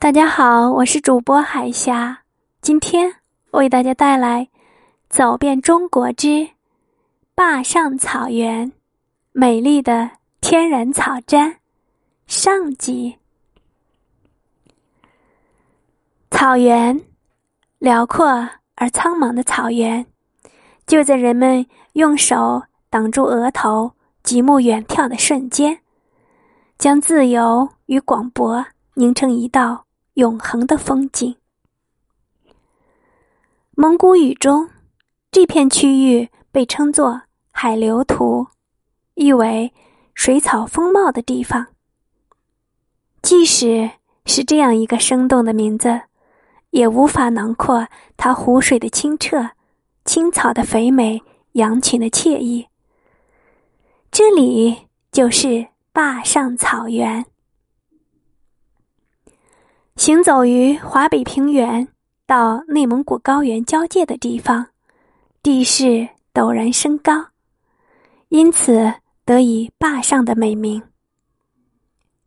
大家好，我是主播海霞。今天为大家带来《走遍中国之坝上草原：美丽的天然草毡》上集。草原，辽阔而苍茫的草原，就在人们用手挡住额头、极目远眺的瞬间，将自由与广博凝成一道。永恒的风景。蒙古语中，这片区域被称作“海流图”，意为水草丰茂的地方。即使是这样一个生动的名字，也无法囊括它湖水的清澈、青草的肥美、羊群的惬意。这里就是坝上草原。行走于华北平原到内蒙古高原交界的地方，地势陡然升高，因此得以坝上的美名。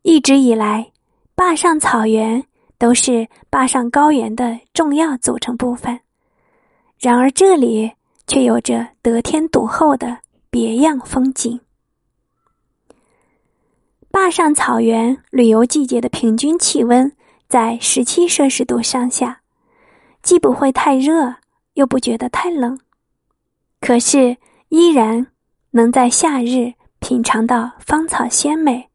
一直以来，坝上草原都是坝上高原的重要组成部分。然而，这里却有着得天独厚的别样风景。坝上草原旅游季节的平均气温。在十七摄氏度上下，既不会太热，又不觉得太冷，可是依然能在夏日品尝到芳草鲜美，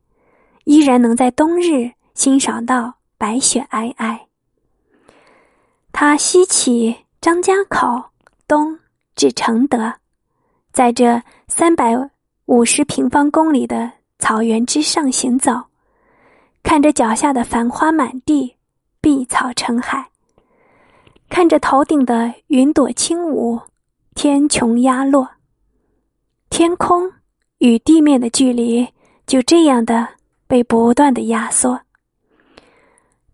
依然能在冬日欣赏到白雪皑皑。它西起张家口，东至承德，在这三百五十平方公里的草原之上行走。看着脚下的繁花满地，碧草成海；看着头顶的云朵轻舞，天穹压落。天空与地面的距离就这样的被不断的压缩，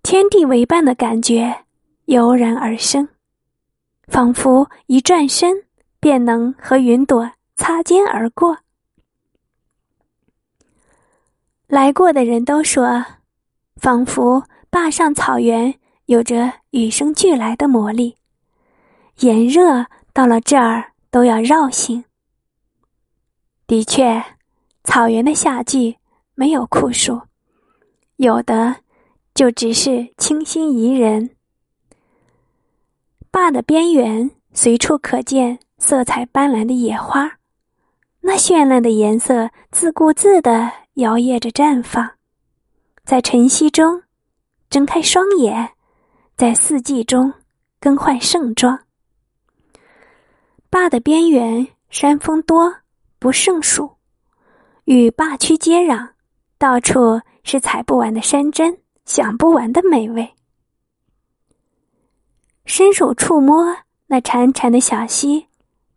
天地为伴的感觉油然而生，仿佛一转身便能和云朵擦肩而过。来过的人都说，仿佛坝上草原有着与生俱来的魔力，炎热到了这儿都要绕行。的确，草原的夏季没有酷暑，有的就只是清新宜人。坝的边缘随处可见色彩斑斓的野花，那绚烂的颜色自顾自的。摇曳着绽放，在晨曦中睁开双眼，在四季中更换盛装。坝的边缘山峰多不胜数，与坝区接壤，到处是采不完的山珍，享不完的美味。伸手触摸那潺潺的小溪，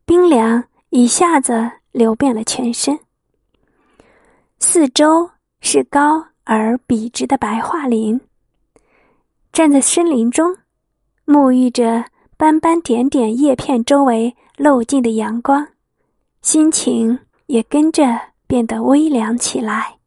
冰凉一下子流遍了全身。四周是高而笔直的白桦林。站在森林中，沐浴着斑斑点点叶片周围漏进的阳光，心情也跟着变得微凉起来。